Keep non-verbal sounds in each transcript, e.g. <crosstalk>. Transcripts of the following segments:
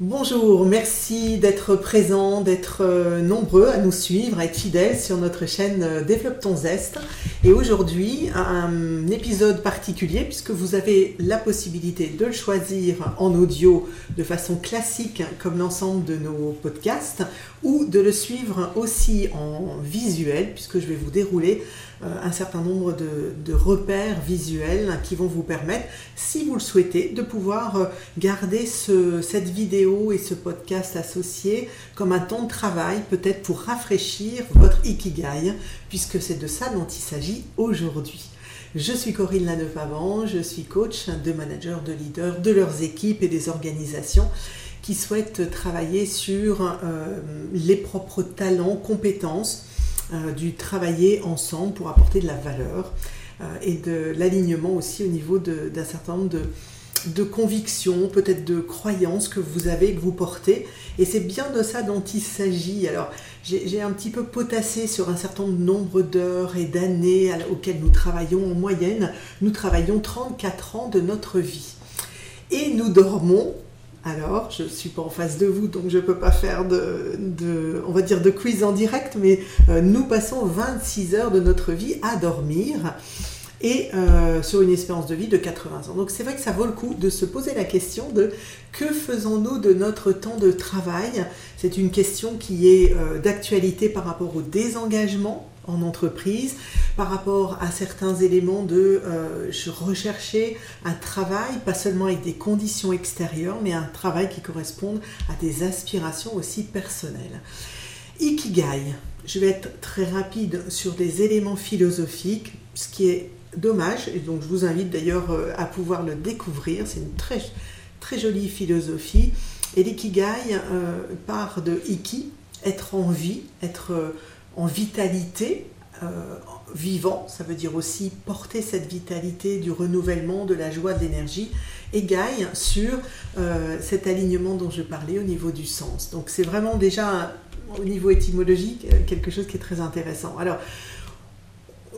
Bonjour, merci d'être présent, d'être euh, nombreux à nous suivre, à être fidèles sur notre chaîne euh, Développe ton zeste. Et aujourd'hui, un épisode particulier puisque vous avez la possibilité de le choisir en audio de façon classique comme l'ensemble de nos podcasts ou de le suivre aussi en visuel puisque je vais vous dérouler un certain nombre de, repères visuels qui vont vous permettre, si vous le souhaitez, de pouvoir euh, garder cette vidéo et ce podcast associé comme un temps de travail, peut-être pour rafraîchir votre ikigai, puisque c'est de ça dont il s'agit aujourd'hui. Je suis Corinne Laneuf-Avant, je suis coach de managers, de leaders, de leurs équipes et des organisations qui souhaitent travailler sur euh, les propres talents, compétences, euh, du travailler ensemble pour apporter de la valeur euh, et de l'alignement aussi au niveau d'un certain nombre de, de convictions, peut-être de croyances que vous avez, que vous portez. Et c'est bien de ça dont il s'agit. Alors, j'ai un petit peu potassé sur un certain nombre d'heures et d'années auxquelles nous travaillons en moyenne. Nous travaillons 34 ans de notre vie. Et nous dormons alors, je ne suis pas en face de vous, donc je ne peux pas faire de, on va dire, de quiz en direct, mais euh, nous passons 26 heures de notre vie à dormir et euh, sur une espérance de vie de 80 ans. Donc c'est vrai que ça vaut le coup de se poser la question de que faisons-nous de notre temps de travail? C'est une question qui est euh, d'actualité par rapport au désengagement en entreprise, par rapport à certains éléments de euh, rechercher un travail, pas seulement avec des conditions extérieures, mais un travail qui corresponde à des aspirations aussi personnelles. Ikigai, je vais être très rapide sur des éléments philosophiques, ce qui est dommage, et donc je vous invite d'ailleurs euh, à pouvoir le découvrir, c'est une très, très jolie philosophie. Et l'ikigai euh, part de iki, être en vie, être en vitalité, vivant, ça veut dire aussi porter cette vitalité du renouvellement, de la joie, de l'énergie, et gai sur cet alignement dont je parlais au niveau du sens. Donc c'est vraiment déjà au niveau étymologique quelque chose qui est très intéressant. Alors,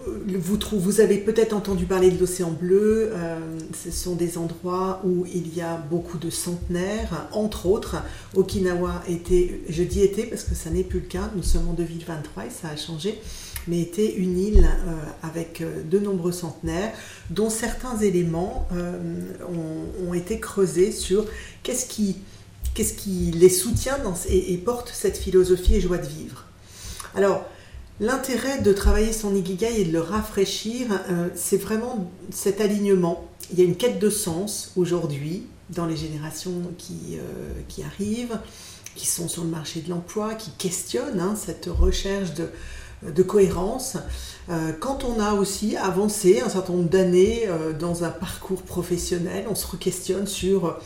vous, avez peut-être entendu parler de l'océan bleu. Euh, ce sont des endroits où il y a beaucoup de centenaires. Entre autres, Okinawa était, je dis était parce que ça n'est plus le cas, nous sommes en 2023 et ça a changé, mais était une île euh, avec euh, de nombreux centenaires, dont certains éléments ont, été creusés sur qu'est-ce qui, qu'est-ce qui les soutient et, et porte cette philosophie et joie de vivre. Alors, L'intérêt de travailler son ikigai et de le rafraîchir, euh, c'est vraiment cet alignement. Il y a une quête de sens aujourd'hui dans les générations qui, euh, arrivent, qui sont sur le marché de l'emploi, qui questionnent hein, cette recherche de, de cohérence. Euh, quand on a aussi avancé un certain nombre d'années dans un parcours professionnel, on se re-questionne sur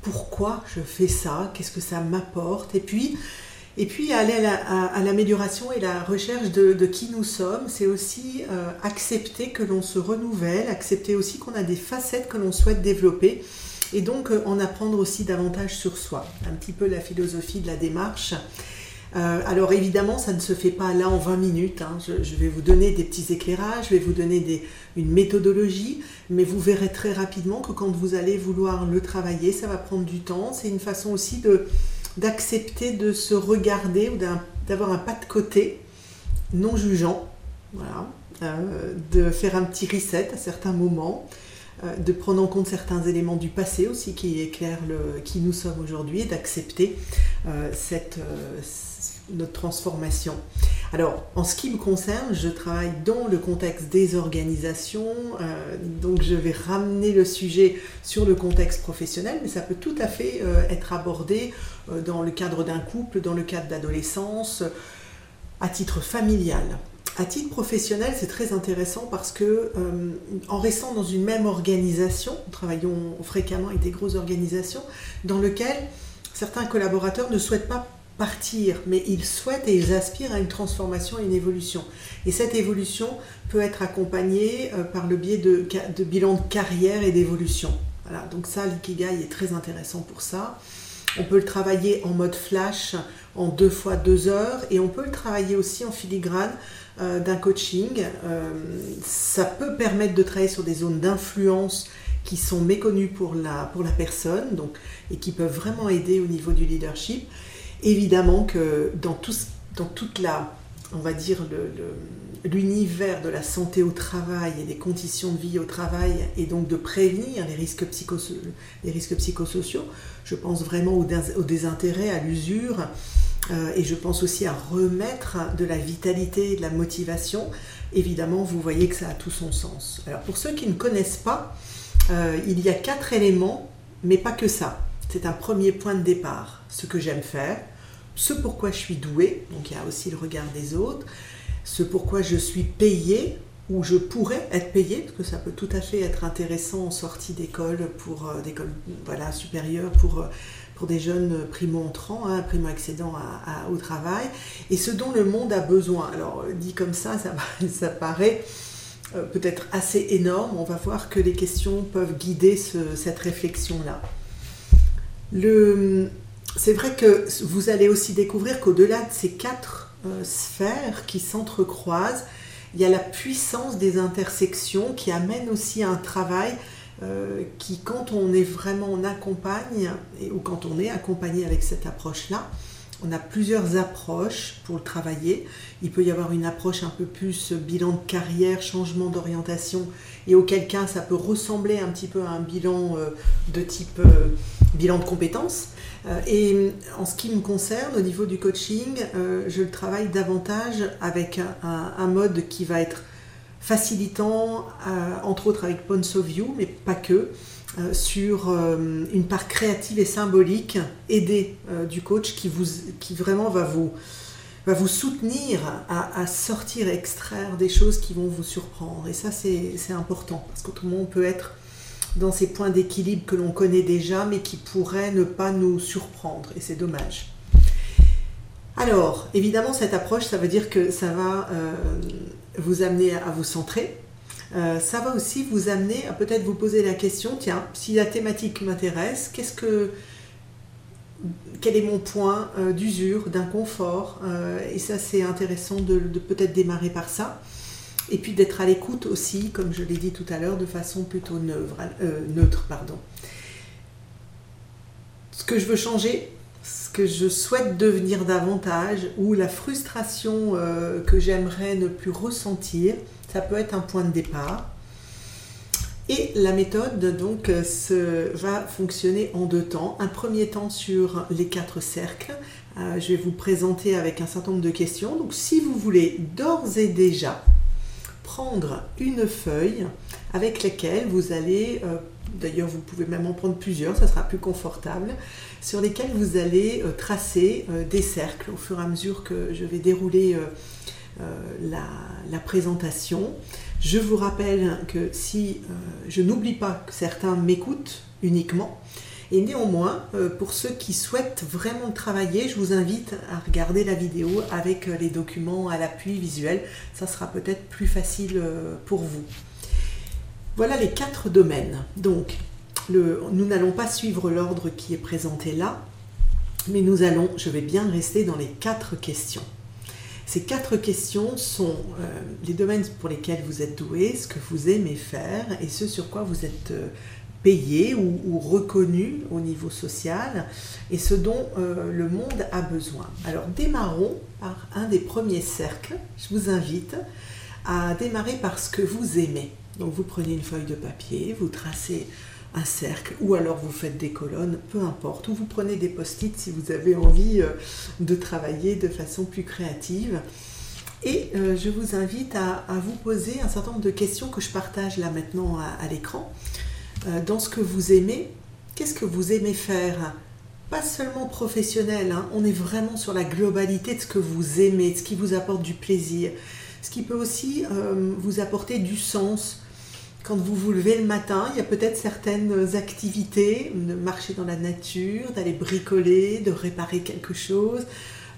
pourquoi je fais ça, qu'est-ce que ça m'apporte, et puis et puis aller à l'amélioration et la recherche de, qui nous sommes, c'est aussi euh, accepter que l'on se renouvelle, accepter aussi qu'on a des facettes que l'on souhaite développer et donc euh, en apprendre aussi davantage sur soi. Un petit peu la philosophie de la démarche. Euh, alors évidemment, ça ne se fait pas là en 20 minutes. Hein. Je, vais vous donner des petits éclairages, je vais vous donner une méthodologie, mais vous verrez très rapidement que quand vous allez vouloir le travailler, ça va prendre du temps. C'est une façon aussi de d'accepter de se regarder ou d'avoir un pas de côté non jugeant, euh, de faire un petit reset à certains moments, euh, de prendre en compte certains éléments du passé aussi qui éclairent le, qui nous sommes aujourd'hui et d'accepter euh, cette, notre transformation. Alors, en ce qui me concerne, je travaille dans le contexte des organisations, euh, donc je vais ramener le sujet sur le contexte professionnel, mais ça peut tout à fait euh, être abordé euh, dans le cadre d'un couple, dans le cadre d'adolescence, à titre familial. À titre professionnel, c'est très intéressant parce que en restant dans une même organisation, nous travaillons fréquemment avec des grosses organisations, dans lesquelles certains collaborateurs ne souhaitent pas partir, mais ils souhaitent et ils aspirent à une transformation et une évolution. Et cette évolution peut être accompagnée euh, par le biais de, de bilan de carrière et d'évolution. Voilà, donc ça, l'ikigai est très intéressant pour ça. On peut le travailler en mode flash en deux fois deux heures et on peut le travailler aussi en filigrane euh, d'un coaching. Euh, ça peut permettre de travailler sur des zones d'influence qui sont méconnus pour la, pour la personne donc, et qui peuvent vraiment aider au niveau du leadership. Évidemment que dans, tout, dans toute la, on va dire, l'univers de la santé au travail et des conditions de vie au travail et donc de prévenir les risques, les risques psychosociaux, je pense vraiment au, désintérêt, à l'usure euh, et je pense aussi à remettre de la vitalité de la motivation. Évidemment, vous voyez que ça a tout son sens. Alors pour ceux qui ne connaissent pas, euh, il y a quatre éléments, mais pas que ça. C'est un premier point de départ, ce que j'aime faire, ce pourquoi je suis doué, donc il y a aussi le regard des autres, ce pourquoi je suis payé ou je pourrais être payé, parce que ça peut tout à fait être intéressant en sortie d'école pour euh, d'école voilà supérieure pour pour des jeunes primo-entrants, hein, primo-accédants au travail, et ce dont le monde a besoin. Alors, dit comme ça, <laughs> ça, paraît euh, peut-être assez énorme. On va voir que les questions peuvent guider cette réflexion-là. C'est vrai que vous allez aussi découvrir qu'au-delà de ces quatre euh, sphères qui s'entrecroisent, il y a la puissance des intersections qui amène aussi à un travail euh, qui, quand on est vraiment en accompagne, ou quand on est accompagné avec cette approche-là, on a plusieurs approches pour le travailler. Il peut y avoir une approche un peu plus bilan de carrière, changement d'orientation, et auquel cas ça peut ressembler un petit peu à un bilan euh, de type euh, bilan de compétences. Et en ce qui me concerne, au niveau du coaching, je le travaille davantage avec un mode qui va être facilitant, euh, entre autres avec Points of View, mais pas que, euh, sur euh, une part créative et symbolique aidée du coach qui, vous, qui vraiment va vous, va vous soutenir à, sortir, extraire des choses qui vont vous surprendre. Et ça, c'est important, parce qu'autrement, on peut être dans ces points d'équilibre que l'on connaît déjà, mais qui pourraient ne pas nous surprendre, et c'est dommage. Alors, évidemment, cette approche, ça veut dire que ça va vous amener à vous centrer. Euh, ça va aussi vous amener à peut-être vous poser la question, tiens, si la thématique m'intéresse, qu'est-ce que, quel est mon point euh, d'usure, d'inconfort euh, Et ça, c'est intéressant de, peut-être démarrer par ça. Et puis d'être à l'écoute aussi, comme je l'ai dit tout à l'heure, de façon plutôt neutre. neutre pardon. Ce que je veux changer, ce que je souhaite devenir davantage ou la frustration que j'aimerais ne plus ressentir, ça peut être un point de départ. Et la méthode donc se, va fonctionner en deux temps. Un premier temps sur les quatre cercles. Euh, je vais vous présenter avec un certain nombre de questions. Donc si vous voulez d'ores et déjà prendre une feuille avec laquelle vous allez euh, D'ailleurs, vous pouvez même en prendre plusieurs, ça sera plus confortable, sur lesquels vous allez euh, tracer euh, des cercles au fur et à mesure que je vais dérouler euh, la, présentation. Je vous rappelle que si je n'oublie pas que certains m'écoutent uniquement, et néanmoins, pour ceux qui souhaitent vraiment travailler, je vous invite à regarder la vidéo avec les documents à l'appui visuel. Ça sera peut-être plus facile pour vous. Voilà les quatre domaines. Donc, nous n'allons pas suivre l'ordre qui est présenté là, mais nous allons, je vais bien rester dans les quatre questions. Ces quatre questions sont euh, les domaines pour lesquels vous êtes doué, ce que vous aimez faire et ce sur quoi vous êtes euh, payé ou, reconnu au niveau social et ce dont euh, le monde a besoin. Alors démarrons par un des premiers cercles. Je vous invite à démarrer par ce que vous aimez. Donc vous prenez une feuille de papier, vous tracez un cercle ou alors vous faites des colonnes, peu importe, ou vous prenez des post-it si vous avez envie euh, de travailler de façon plus créative. Et euh, je vous invite à, vous poser un certain nombre de questions que je partage là maintenant à, l'écran. Euh, dans ce que vous aimez, qu'est-ce que vous aimez faire? Pas seulement professionnel, hein. on est vraiment sur la globalité de ce que vous aimez, de ce qui vous apporte du plaisir, ce qui peut aussi vous apporter du sens, quand vous vous levez le matin, il y a peut-être certaines activités, de marcher dans la nature, d'aller bricoler, de réparer quelque chose.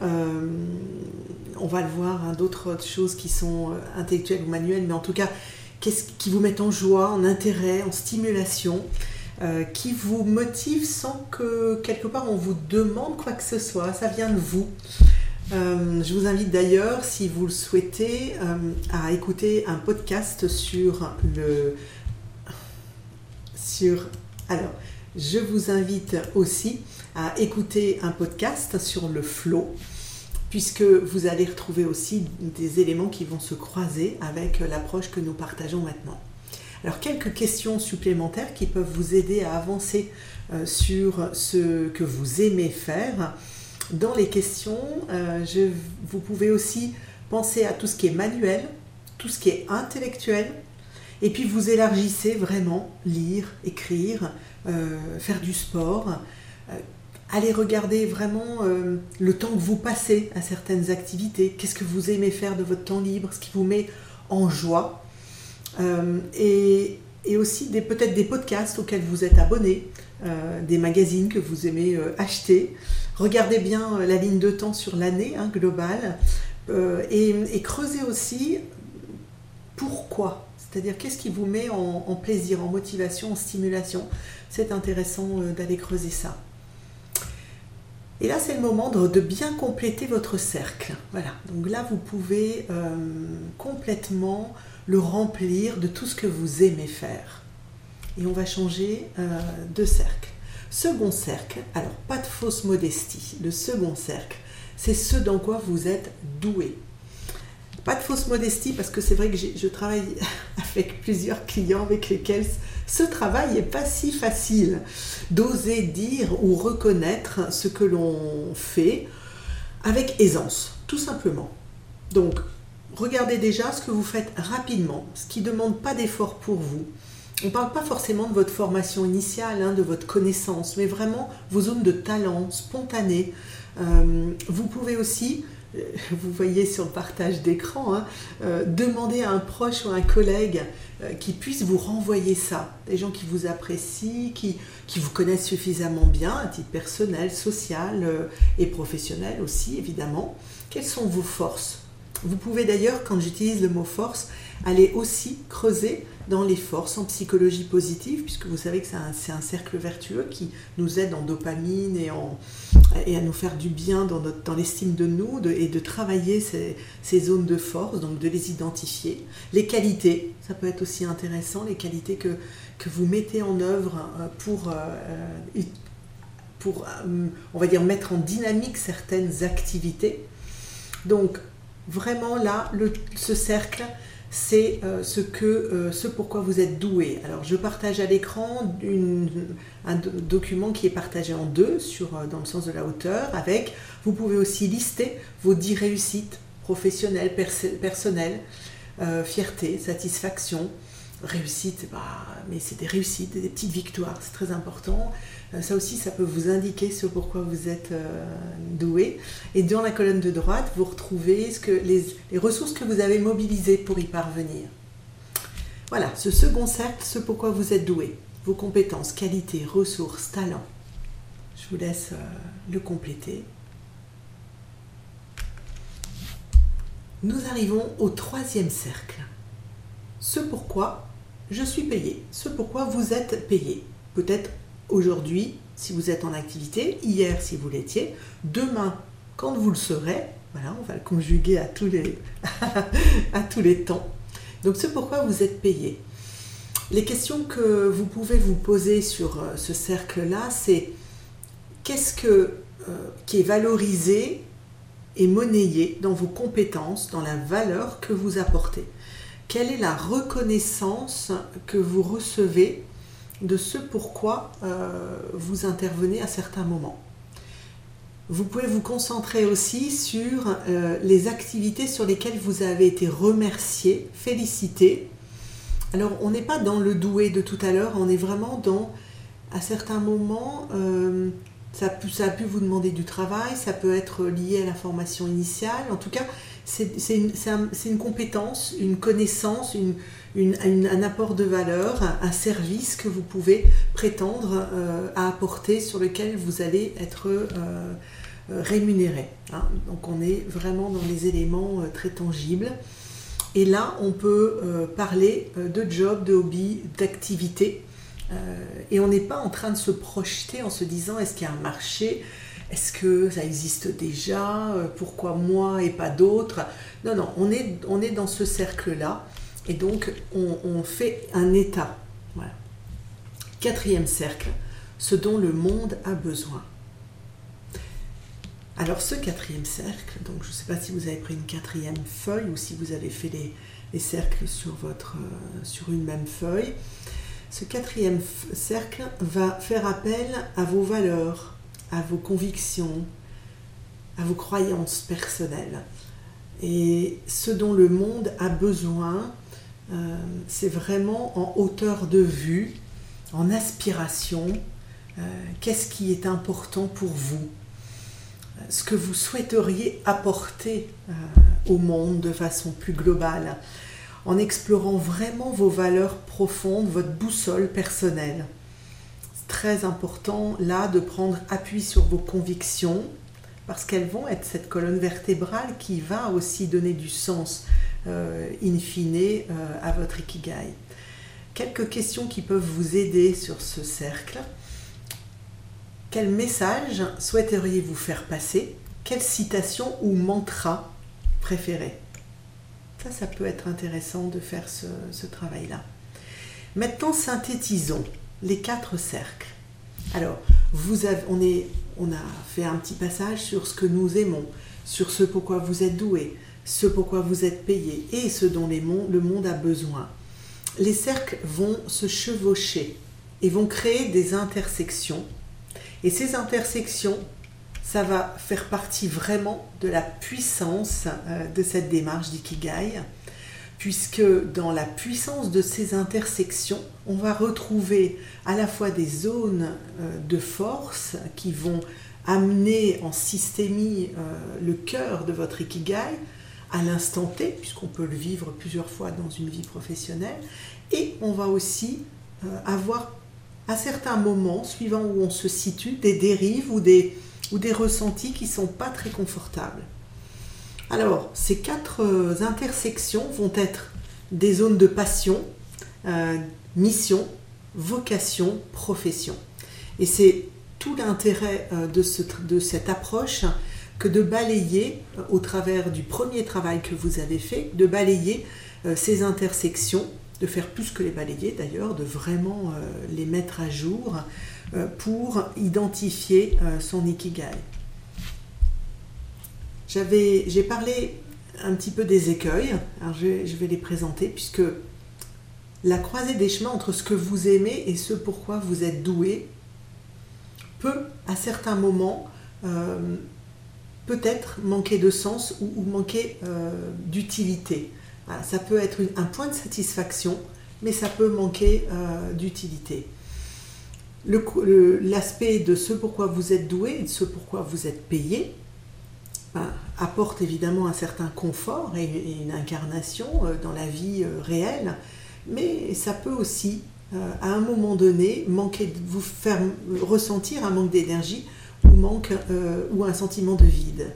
Euh, on va le voir, hein, d'autres choses qui sont euh, intellectuelles ou manuelles, mais en tout cas, qu'est-ce qui vous met en joie, en intérêt, en stimulation, euh, qui vous motive sans que quelque part on vous demande quoi que ce soit, ça vient de vous. Euh, je vous invite d'ailleurs, si vous le souhaitez, euh, à écouter un podcast sur le. Alors, je vous invite aussi à écouter un podcast sur le flow, puisque vous allez retrouver aussi des éléments qui vont se croiser avec l'approche que nous partageons maintenant. Alors quelques questions supplémentaires qui peuvent vous aider à avancer euh, sur ce que vous aimez faire. Dans les questions, euh, vous pouvez aussi penser à tout ce qui est manuel, tout ce qui est intellectuel, et puis vous élargissez vraiment lire, écrire, euh, faire du sport, allez regarder vraiment le temps que vous passez à certaines activités, qu'est-ce que vous aimez faire de votre temps libre, ce qui vous met en joie. et, aussi peut-être des podcasts auxquels vous êtes abonné, euh, des magazines que vous aimez euh, acheter. Regardez bien euh, la ligne de temps sur l'année hein, globale et, creusez aussi pourquoi. C'est-à-dire qu'est-ce qui vous met en, plaisir, en motivation, en stimulation? C'est intéressant d'aller creuser ça. Et là, c'est le moment de, bien compléter votre cercle. Voilà. Donc là, vous pouvez complètement le remplir de tout ce que vous aimez faire et on va changer euh, de cercle. Second cercle, alors pas de fausse modestie, le second cercle, c'est ce dans quoi vous êtes doué. Pas de fausse modestie parce que c'est vrai que je travaille <laughs> avec plusieurs clients avec lesquels ce travail n'est pas si facile d'oser dire ou reconnaître ce que l'on fait avec aisance, tout simplement. Donc, regardez déjà ce que vous faites rapidement, ce qui ne demande pas d'effort pour vous on ne parle pas forcément de votre formation initiale, hein, de votre connaissance, mais vraiment vos zones de talent spontanées. Euh, vous pouvez aussi, euh, vous voyez sur le partage d'écran, hein, euh, demander à un proche ou un collègue qui puisse vous renvoyer ça. Des gens qui vous apprécient, qui, qui vous connaissent suffisamment bien à titre personnel, social et professionnel aussi, évidemment. Quelles sont vos forces? Vous pouvez d'ailleurs, quand j'utilise le mot force, aller aussi creuser dans les forces en psychologie positive, puisque vous savez que c'est un, cercle vertueux qui nous aide en dopamine et, en, et à nous faire du bien dans, dans l'estime de nous et de travailler ces, ces, zones de force, donc de les identifier. Les qualités, ça peut être aussi intéressant, les qualités que, que vous mettez en œuvre euh, pour, euh, euh, pour, on va dire, mettre en dynamique certaines activités. Donc, vraiment là, le, ce cercle, c'est euh, ce, que, euh, ce pourquoi vous êtes doué. Alors je partage à l'écran un document qui est partagé en deux sur, euh, dans le sens de la hauteur avec, vous pouvez aussi lister vos dix réussites professionnelles, personnelles, fierté, satisfaction, réussite, bah, mais c'est des réussites, des petites victoires, c'est très important. Euh, ça aussi, ça peut vous indiquer ce pourquoi vous êtes euh, doué. Et dans la colonne de droite, vous retrouvez les, ressources que vous avez mobilisées pour y parvenir. Voilà, ce second cercle, ce pourquoi vous êtes doué. Vos compétences, qualités, ressources, talents. Je vous laisse euh, le compléter. Nous arrivons au troisième cercle. Ce pourquoi je suis payé, ce pourquoi vous êtes payé. Peut-être aujourd'hui si vous êtes en activité, hier si vous l'étiez, demain quand vous le serez. Voilà, on va le conjuguer à tous les, <laughs> à tous les temps. Donc c'est pourquoi vous êtes payé. Les questions que vous pouvez vous poser sur euh, ce cercle-là, c'est qu'est-ce que, euh, qui est valorisé et monnayé dans vos compétences, dans la valeur que vous apportez Quelle est la reconnaissance que vous recevez de ce pourquoi euh, vous intervenez à certains moments? Vous pouvez vous concentrer aussi sur euh, les activités sur lesquelles vous avez été remercié, félicité. Alors on n'est pas dans le doué de tout à l'heure, on est vraiment dans, à certains moments, euh, ça, ça, a pu vous demander du travail, ça peut être lié à la formation initiale. En tout cas, c'est une, compétence, une connaissance, un apport de valeur, un, service que vous pouvez prétendre euh, à apporter sur lequel vous allez être euh, euh, rémunéré. Hein. Donc on est vraiment dans les éléments très tangibles. Et là, on peut parler de job, de hobby, d'activité. et on n'est pas en train de se projeter en se disant est-ce qu'il y a un marché est-ce que ça existe déjà? Pourquoi moi et pas d'autres? Non, non, on est, dans ce cercle-là et donc, on, fait un état. Quatrième cercle, ce dont le monde a besoin. Alors ce quatrième cercle, donc je ne sais pas si vous avez pris une quatrième feuille ou si vous avez fait les, cercles euh, sur une même feuille, ce quatrième cercle va faire appel à vos valeurs, à vos convictions, à vos croyances personnelles. Et ce dont le monde a besoin, euh, c'est vraiment en hauteur de vue, en aspiration, euh, qu'est-ce qui est important pour vous, ce que vous souhaiteriez apporter euh, au monde de façon plus globale, en explorant vraiment vos valeurs profondes, votre boussole personnelle. Très important là de prendre appui sur vos convictions, parce qu'elles vont être cette colonne vertébrale qui va aussi donner du sens euh, in fine euh, à votre ikigai. Quelques questions qui peuvent vous aider sur ce cercle. Quel message souhaiteriez-vous faire passer? Quelle citation ou mantra préférez Ça, ça peut être intéressant de faire ce, travail-là. Maintenant, synthétisons les quatre cercles. Alors, vous avez, on, a fait un petit passage sur ce que nous aimons, sur ce pourquoi vous êtes doué, ce pourquoi vous êtes payé et ce dont le monde a besoin. Les cercles vont se chevaucher et vont créer des intersections et ces intersections, ça va faire partie vraiment de la puissance euh, de cette démarche d'Ikigai, puisque dans la puissance de ces intersections, on va retrouver à la fois des zones euh, de force qui vont amener en systémie euh, le cœur de votre Ikigai à l'instant T, puisqu'on peut le vivre plusieurs fois dans une vie professionnelle, et on va aussi avoir à certains moments, suivant où on se situe, des dérives ou des ressentis qui ne sont pas très confortables. Alors, ces quatre euh, intersections vont être des zones de passion, euh, mission, vocation, profession. Et c'est tout l'intérêt euh, de, cette approche que de balayer, au travers du premier travail que vous avez fait, de balayer ces intersections de faire plus que les balayer d'ailleurs, de vraiment les mettre à jour pour identifier son ikigai. J'avais, j'ai parlé un petit peu des écueils, alors je, vais les présenter puisque la croisée des chemins entre ce que vous aimez et ce pourquoi vous êtes doué peut à certains moments peut-être manquer de sens ou, manquer d'utilité ça peut être un point de satisfaction, mais ça peut manquer euh, d'utilité. L'aspect de ce pourquoi vous êtes doué et de ce pourquoi vous êtes payé apporte évidemment un certain confort et, une incarnation euh, dans la vie euh, réelle, mais ça peut aussi, à un moment donné, manquer, vous faire ressentir un manque d'énergie ou, ou un sentiment de vide.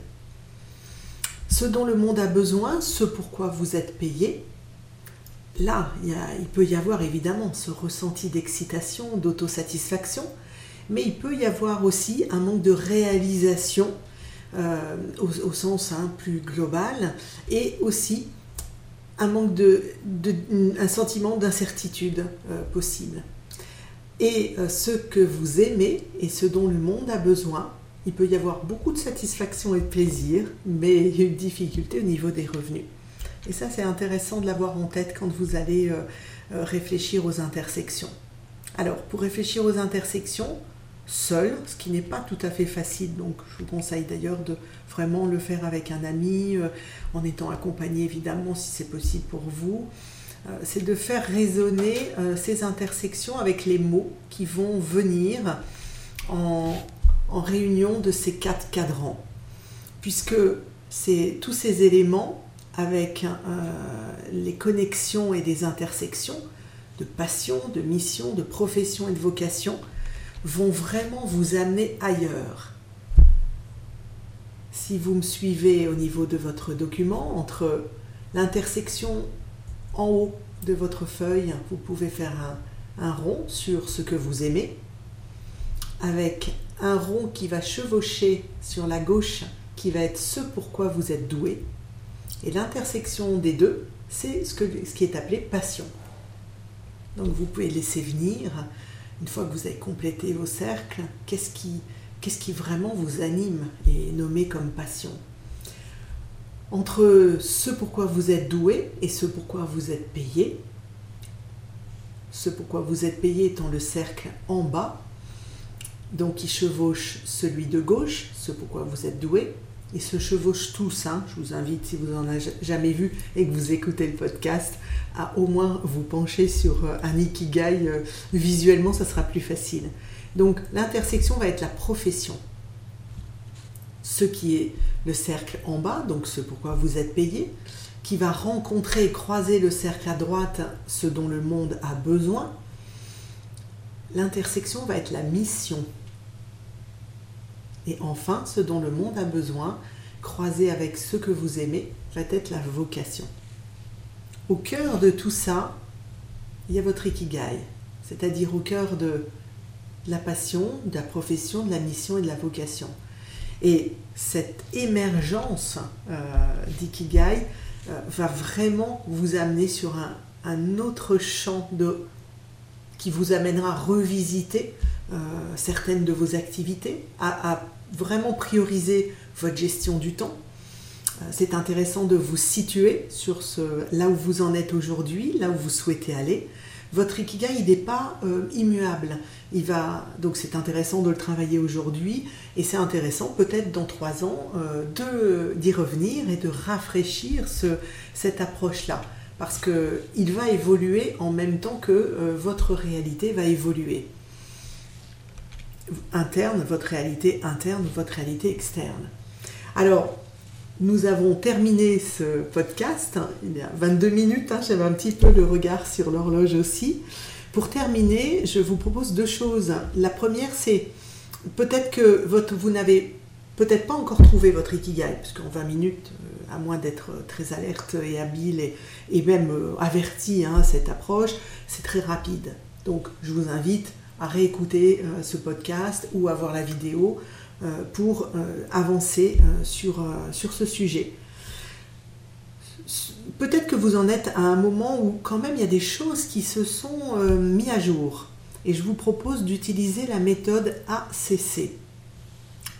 Ce dont le monde a besoin, ce pourquoi vous êtes payé, là, il, peut y avoir évidemment ce ressenti d'excitation, d'autosatisfaction, mais il peut y avoir aussi un manque de réalisation euh, au, sens hein, plus global et aussi un manque de, un sentiment d'incertitude euh, possible. Et euh, ce que vous aimez et ce dont le monde a besoin, il peut y avoir beaucoup de satisfaction et de plaisir, mais <laughs> une difficulté au niveau des revenus. Et ça, c'est intéressant de l'avoir en tête quand vous allez réfléchir aux intersections. Alors, pour réfléchir aux intersections, seul, ce qui n'est pas tout à fait facile, donc je vous conseille d'ailleurs de vraiment le faire avec un ami, euh, en étant accompagné évidemment si c'est possible pour vous, c'est de faire résonner ces intersections avec les mots qui vont venir en, en réunion de ces quatre cadrans, puisque c'est tous ces éléments avec euh, les connexions et des intersections de passion, de mission, de profession et de vocation vont vraiment vous amener ailleurs. Si vous me suivez au niveau de votre document, entre l'intersection en haut de votre feuille, vous pouvez faire un rond sur ce que vous aimez, avec un rond qui va chevaucher sur la gauche, qui va être ce pourquoi vous êtes doué. Et l'intersection des deux, c'est ce, ce qui est appelé passion. Donc vous pouvez laisser venir une fois que vous avez complété vos cercles, qu'est-ce qui, vraiment vous anime et est nommé comme passion Entre ce pourquoi vous êtes doué et ce pourquoi vous êtes payé, ce pourquoi vous êtes payé étant le cercle en bas, donc qui chevauche celui de gauche, ce pourquoi vous êtes doué, ils se chevauchent tous. Hein. Je vous invite, si vous n'en avez jamais vu et que vous écoutez le podcast, à au moins vous pencher sur euh, un ikigai. Euh, visuellement, ça sera plus facile. Donc l'intersection va être la profession. Ce qui est le cercle en bas, donc ce pourquoi vous êtes payé, qui va rencontrer et croiser le cercle à droite, ce dont le monde a besoin. L'intersection va être la mission. Et enfin, ce dont le monde a besoin, croisé avec ce que vous aimez, va être la vocation. Au cœur de tout ça, il y a votre ikigai, c'est-à-dire au cœur de la passion, de la profession, de la mission et de la vocation. Et cette émergence euh, d'ikigai euh, va vraiment vous amener sur un, autre champ de, qui vous amènera à revisiter euh, certaines de vos activités, à vraiment prioriser votre gestion du temps. Euh, c'est intéressant de vous situer sur là où vous en êtes aujourd'hui, là où vous souhaitez aller. Votre ikigai, il n'est pas euh, immuable. Il va, donc c'est intéressant de le travailler aujourd'hui et c'est intéressant peut-être dans trois ans euh, d'y revenir et de rafraîchir ce, cette approche-là. Parce qu'il va évoluer en même temps que votre réalité va évoluer interne, votre réalité interne, votre réalité externe. Alors, nous avons terminé ce podcast, il y a 22 minutes, hein, j'avais un petit peu le regard sur l'horloge aussi. Pour terminer, je vous propose deux choses. La première, c'est peut-être que votre, vous n'avez peut-être pas encore trouvé votre ikigai, parce qu'en 20 minutes, euh, à moins d'être très alerte et habile et, même euh, averti à hein, cette approche, c'est très rapide. Donc, je vous invite à réécouter euh, ce podcast ou à voir la vidéo euh, pour euh, avancer sur, sur ce sujet. Peut-être que vous en êtes à un moment où quand même il y a des choses qui se sont mis à jour. Et je vous propose d'utiliser la méthode ACC.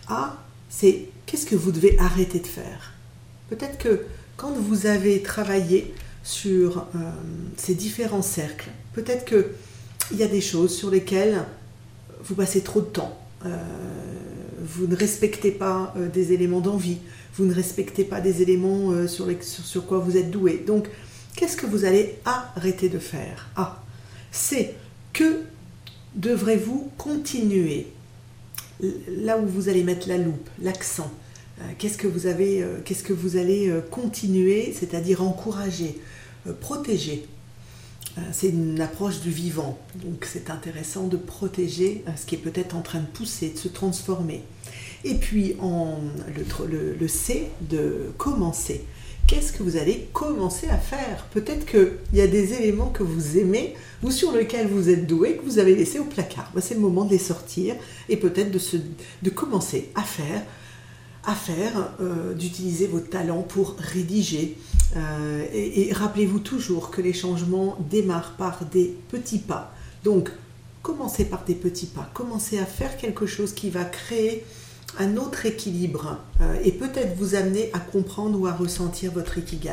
A, c'est qu'est-ce que vous devez arrêter de faire? Peut-être que quand vous avez travaillé sur ces différents cercles, peut-être que il y a des choses sur lesquelles vous passez trop de temps. Euh, vous ne respectez pas euh, des éléments d'envie, vous ne respectez pas des éléments euh, sur, sur, quoi vous êtes doué. Donc, qu'est-ce que vous allez arrêter de faire? Ah, c'est que devrez-vous continuer? Là où vous allez mettre la loupe, l'accent. qu'est-ce que vous avez, qu'est-ce que vous allez continuer, c'est-à-dire encourager, protéger, c'est une approche du vivant. Donc c'est intéressant de protéger euh, ce qui est peut-être en train de pousser, de se transformer. Et puis en, le, C de commencer. Qu'est-ce que vous allez commencer à faire? Peut-être qu'il y a des éléments que vous aimez ou sur lesquels vous êtes doué que vous avez laissé au placard. c'est le moment de les sortir et peut-être de, de commencer à faire à faire euh, d'utiliser vos talents pour rédiger. Euh, et, rappelez-vous toujours que les changements démarrent par des petits pas. Donc, commencez par des petits pas. Commencez à faire quelque chose qui va créer un autre équilibre euh, et peut-être vous amener à comprendre ou à ressentir votre ikigai.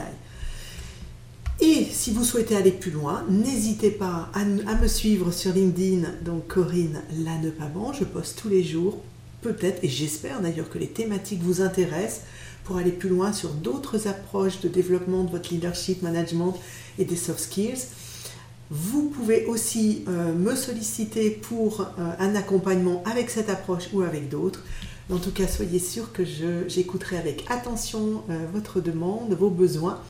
Et si vous souhaitez aller plus loin, n'hésitez pas à, me suivre sur LinkedIn, donc Corinne Lannepaban. Je poste tous les jours peut-être, et j'espère d'ailleurs que les thématiques vous intéressent pour aller plus loin sur d'autres approches de développement de votre leadership, management et des soft skills. Vous pouvez aussi euh, me solliciter pour euh, un accompagnement avec cette approche ou avec d'autres. En tout cas, soyez sûr que j'écouterai avec attention euh, votre demande, vos besoins.